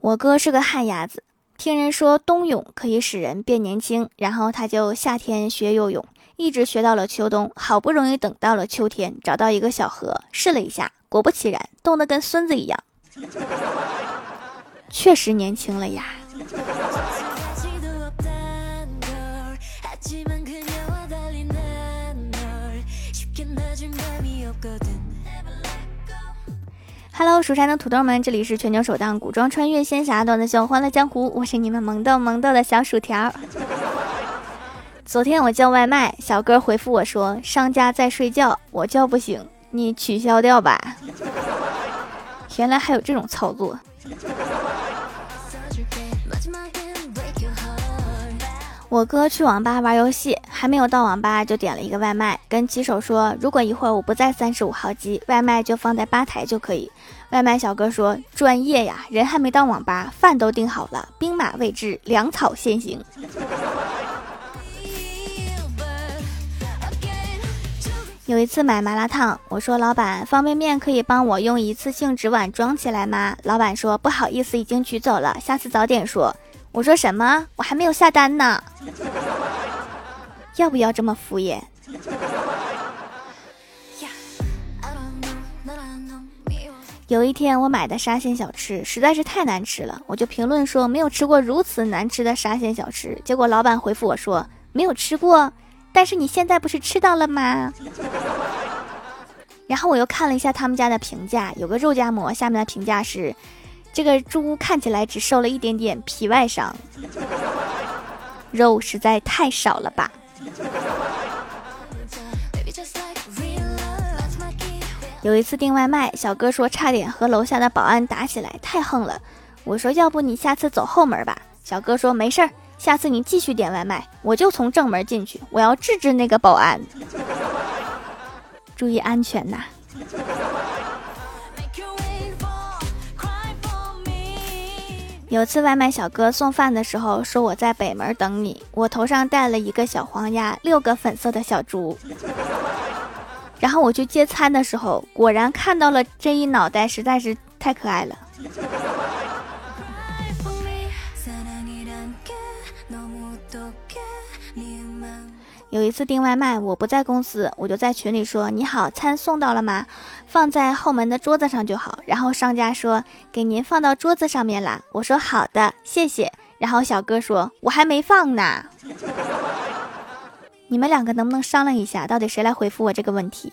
我哥是个旱鸭子，听人说冬泳可以使人变年轻，然后他就夏天学游泳，一直学到了秋冬，好不容易等到了秋天，找到一个小河试了一下，果不其然，冻得跟孙子一样，确实年轻了呀。Hello，蜀山的土豆们，这里是全球首档古装穿越仙侠段子秀《欢乐江湖》，我是你们萌豆萌豆的小薯条。昨天我叫外卖，小哥回复我说商家在睡觉，我叫不醒，你取消掉吧。原来还有这种操作。我哥去网吧玩游戏，还没有到网吧就点了一个外卖，跟骑手说：“如果一会儿我不在三十五号机，外卖就放在吧台就可以。”外卖小哥说：“专业呀，人还没到网吧，饭都订好了，兵马未至，粮草先行。”有一次买麻辣烫，我说：“老板，方便面可以帮我用一次性纸碗装起来吗？”老板说：“不好意思，已经取走了，下次早点说。”我说什么？我还没有下单呢，要不要这么敷衍？有一天我买的沙县小吃实在是太难吃了，我就评论说没有吃过如此难吃的沙县小吃。结果老板回复我说没有吃过，但是你现在不是吃到了吗？然后我又看了一下他们家的评价，有个肉夹馍下面的评价是。这个猪看起来只受了一点点皮外伤，肉实在太少了吧？有一次订外卖，小哥说差点和楼下的保安打起来，太横了。我说要不你下次走后门吧。小哥说没事儿，下次你继续点外卖，我就从正门进去，我要制止那个保安。注意安全呐。有次外卖小哥送饭的时候说我在北门等你，我头上戴了一个小黄鸭，六个粉色的小猪。然后我去接餐的时候，果然看到了这一脑袋，实在是太可爱了。有一次订外卖，我不在公司，我就在群里说：“你好，餐送到了吗？放在后门的桌子上就好。”然后商家说：“给您放到桌子上面了。”我说：“好的，谢谢。”然后小哥说：“我还没放呢。”你们两个能不能商量一下，到底谁来回复我这个问题？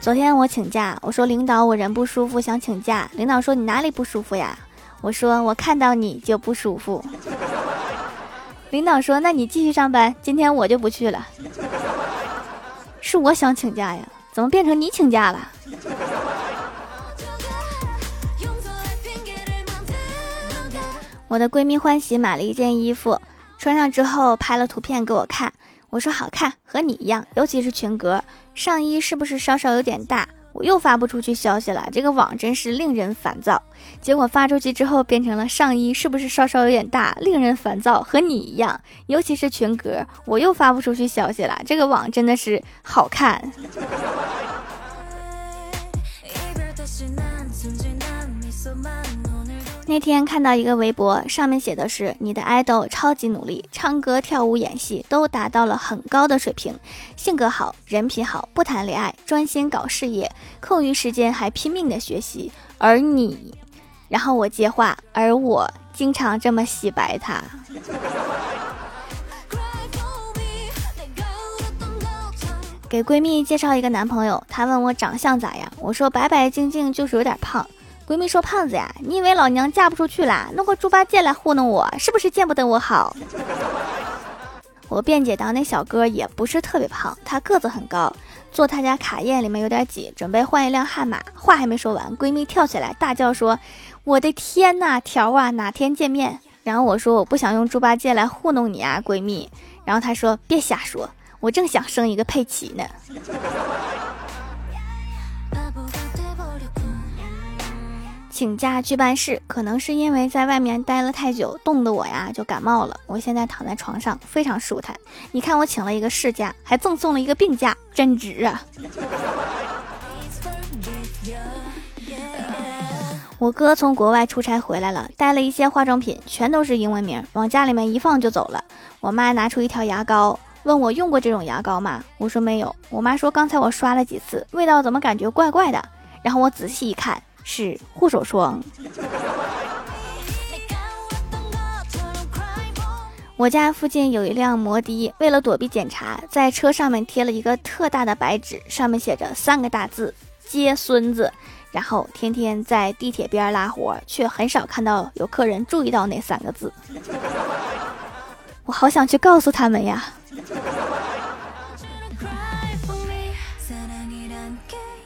昨天我请假，我说领导，我人不舒服，想请假。领导说：“你哪里不舒服呀？”我说我看到你就不舒服。领导说：“那你继续上班，今天我就不去了。”是我想请假呀，怎么变成你请假了？我的闺蜜欢喜买了一件衣服，穿上之后拍了图片给我看，我说好看，和你一样，尤其是裙格，上衣是不是稍稍有点大？我又发不出去消息了，这个网真是令人烦躁。结果发出去之后变成了上衣是不是稍稍有点大，令人烦躁，和你一样，尤其是群格。我又发不出去消息了，这个网真的是好看。那天看到一个微博，上面写的是你的爱豆超级努力，唱歌、跳舞、演戏都达到了很高的水平，性格好，人品好，不谈恋爱，专心搞事业，空余时间还拼命的学习。而你，然后我接话，而我经常这么洗白他。给闺蜜介绍一个男朋友，她问我长相咋样，我说白白净净，就是有点胖。闺蜜说：“胖子呀，你以为老娘嫁不出去啦？弄个猪八戒来糊弄我，是不是见不得我好？” 我辩解道：“那小哥也不是特别胖，他个子很高，坐他家卡宴里面有点挤，准备换一辆悍马。”话还没说完，闺蜜跳起来大叫说：“我的天呐，条啊，哪天见面？”然后我说：“我不想用猪八戒来糊弄你啊，闺蜜。”然后她说：“别瞎说，我正想生一个佩奇呢。” 请假去办事，可能是因为在外面待了太久，冻得我呀就感冒了。我现在躺在床上，非常舒坦。你看，我请了一个事假，还赠送了一个病假，真值啊！我哥从国外出差回来了，带了一些化妆品，全都是英文名，往家里面一放就走了。我妈拿出一条牙膏，问我用过这种牙膏吗？我说没有。我妈说刚才我刷了几次，味道怎么感觉怪怪的？然后我仔细一看，是护手霜。我家附近有一辆摩的，为了躲避检查，在车上面贴了一个特大的白纸，上面写着三个大字：接孙子。然后天天在地铁边拉活，却很少看到有客人注意到那三个字。我好想去告诉他们呀！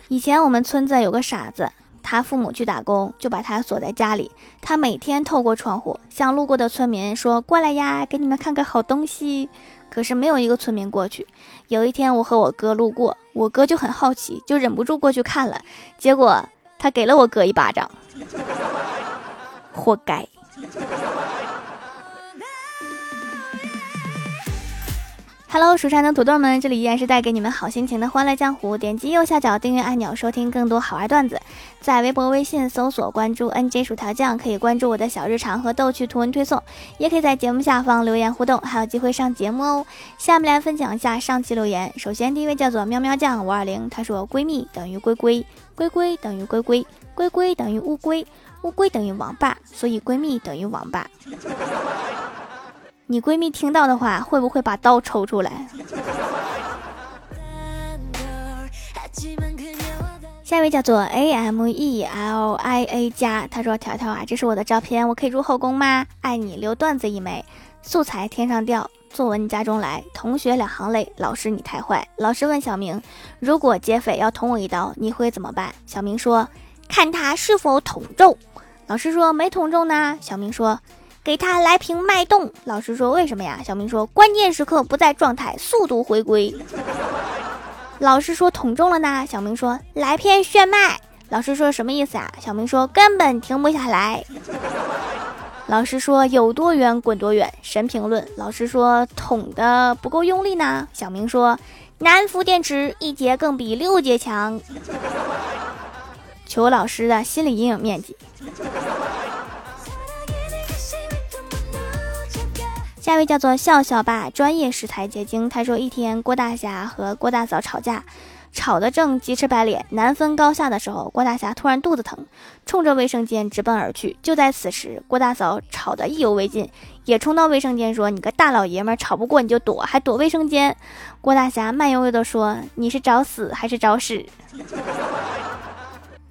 以前我们村子有个傻子，他父母去打工，就把他锁在家里。他每天透过窗户向路过的村民说：“过来呀，给你们看个好东西。”可是没有一个村民过去。有一天，我和我哥路过，我哥就很好奇，就忍不住过去看了，结果。他给了我哥一巴掌，活该。Hello，蜀山的土豆们，这里依然是带给你们好心情的欢乐江湖。点击右下角订阅按钮，收听更多好玩段子。在微博、微信搜索关注 “nj 薯条酱”，可以关注我的小日常和逗趣图文推送，也可以在节目下方留言互动，还有机会上节目哦。下面来分享一下上期留言。首先，第一位叫做喵喵酱五二零，他说：“闺蜜等于龟龟。”龟龟等于龟龟，龟龟等于乌龟，乌龟等于王八，所以闺蜜等于王八。你闺蜜听到的话，会不会把刀抽出来？下一位叫做 A M E L I A 加，他说：“条条啊，这是我的照片，我可以入后宫吗？爱你，留段子一枚，素材天上掉。”作文家中来，同学两行泪。老师你太坏。老师问小明：“如果劫匪要捅我一刀，你会怎么办？”小明说：“看他是否捅中。”老师说：“没捅中呢。”小明说：“给他来瓶脉动。”老师说：“为什么呀？”小明说：“关键时刻不在状态，速度回归。”老师说：“捅中了呢。”小明说：“来片炫迈。”老师说：“什么意思啊？”小明说：“根本停不下来。”老师说有多远滚多远。神评论。老师说捅的不够用力呢。小明说南孚电池一节更比六节强。求老师的心理阴影面积。下一位叫做笑笑吧，专业食材结晶。他说一天郭大侠和郭大嫂吵架。吵得正鸡翅白脸难分高下的时候，郭大侠突然肚子疼，冲着卫生间直奔而去。就在此时，郭大嫂吵得意犹未尽，也冲到卫生间说：“你个大老爷们儿，吵不过你就躲，还躲卫生间。”郭大侠慢悠悠地说：“你是找死还是找屎？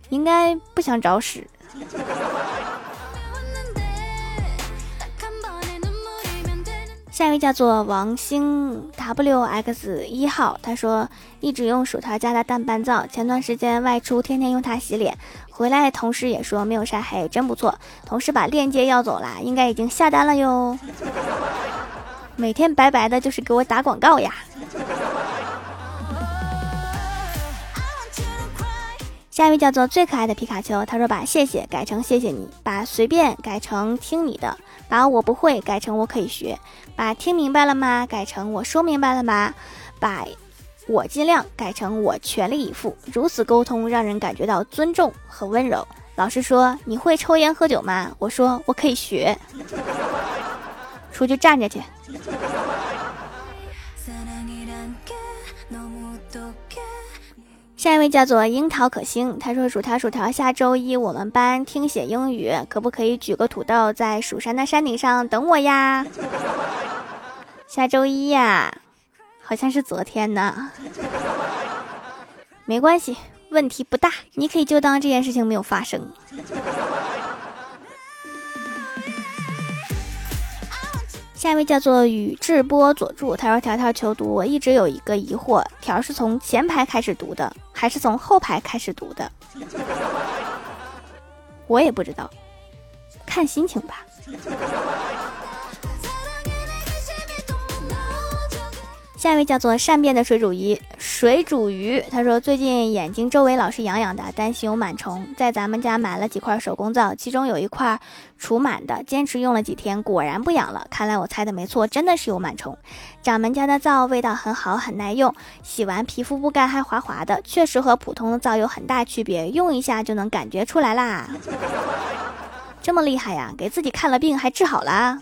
应该不想找屎。”下一位叫做王星 wx 一号，他说一直用薯条家的淡斑皂，前段时间外出天天用它洗脸，回来同事也说没有晒黑，真不错。同事把链接要走了，应该已经下单了哟。每天白白的，就是给我打广告呀。下一位叫做最可爱的皮卡丘，他说把谢谢改成谢谢你，把随便改成听你的，把我不会改成我可以学，把听明白了吗改成我说明白了吗，把我尽量改成我全力以赴。如此沟通让人感觉到尊重和温柔。老师说你会抽烟喝酒吗？我说我可以学。出去站着去。下一位叫做樱桃可星，他说：“薯条薯条，下周一我们班听写英语，可不可以举个土豆在蜀山的山顶上等我呀？”下周一呀，好像是昨天呢。没关系，问题不大，你可以就当这件事情没有发生。下一位叫做宇智波佐助，他说：“条条求读，我一直有一个疑惑，条是从前排开始读的，还是从后排开始读的？我也不知道，看心情吧。”下一位叫做善变的水煮鱼，水煮鱼。他说最近眼睛周围老是痒痒的，担心有螨虫，在咱们家买了几块手工皂，其中有一块除螨的，坚持用了几天，果然不痒了。看来我猜的没错，真的是有螨虫。掌门家的皂味道很好，很耐用，洗完皮肤不干还滑滑的，确实和普通的皂有很大区别，用一下就能感觉出来啦。这么厉害呀？给自己看了病还治好了？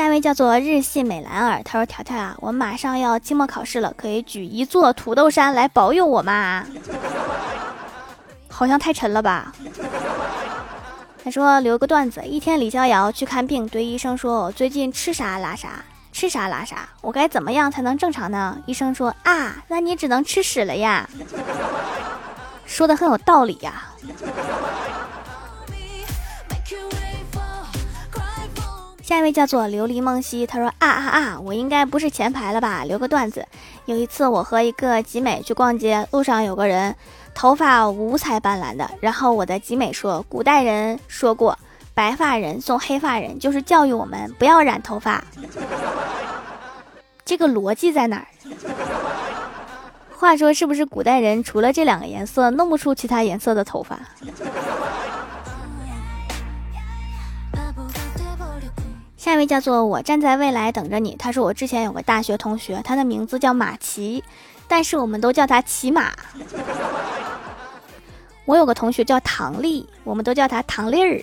下一位叫做日系美兰儿，他说：“条条啊，我马上要期末考试了，可以举一座土豆山来保佑我吗？”好像太沉了吧。他说留个段子：一天，李逍遥去看病，对医生说：“我最近吃啥拉啥，吃啥拉啥，我该怎么样才能正常呢？”医生说：“啊，那你只能吃屎了呀。”说的很有道理呀。下一位叫做琉璃梦溪，他说：“啊啊啊，我应该不是前排了吧？留个段子：有一次我和一个集美去逛街，路上有个人。”头发五彩斑斓的，然后我的集美说，古代人说过，白发人送黑发人，就是教育我们不要染头发。这个逻辑在哪儿？话说是不是古代人除了这两个颜色，弄不出其他颜色的头发？下一位叫做我站在未来等着你，他说我之前有个大学同学，他的名字叫马奇，但是我们都叫他骑马。我有个同学叫唐丽，我们都叫他唐丽儿。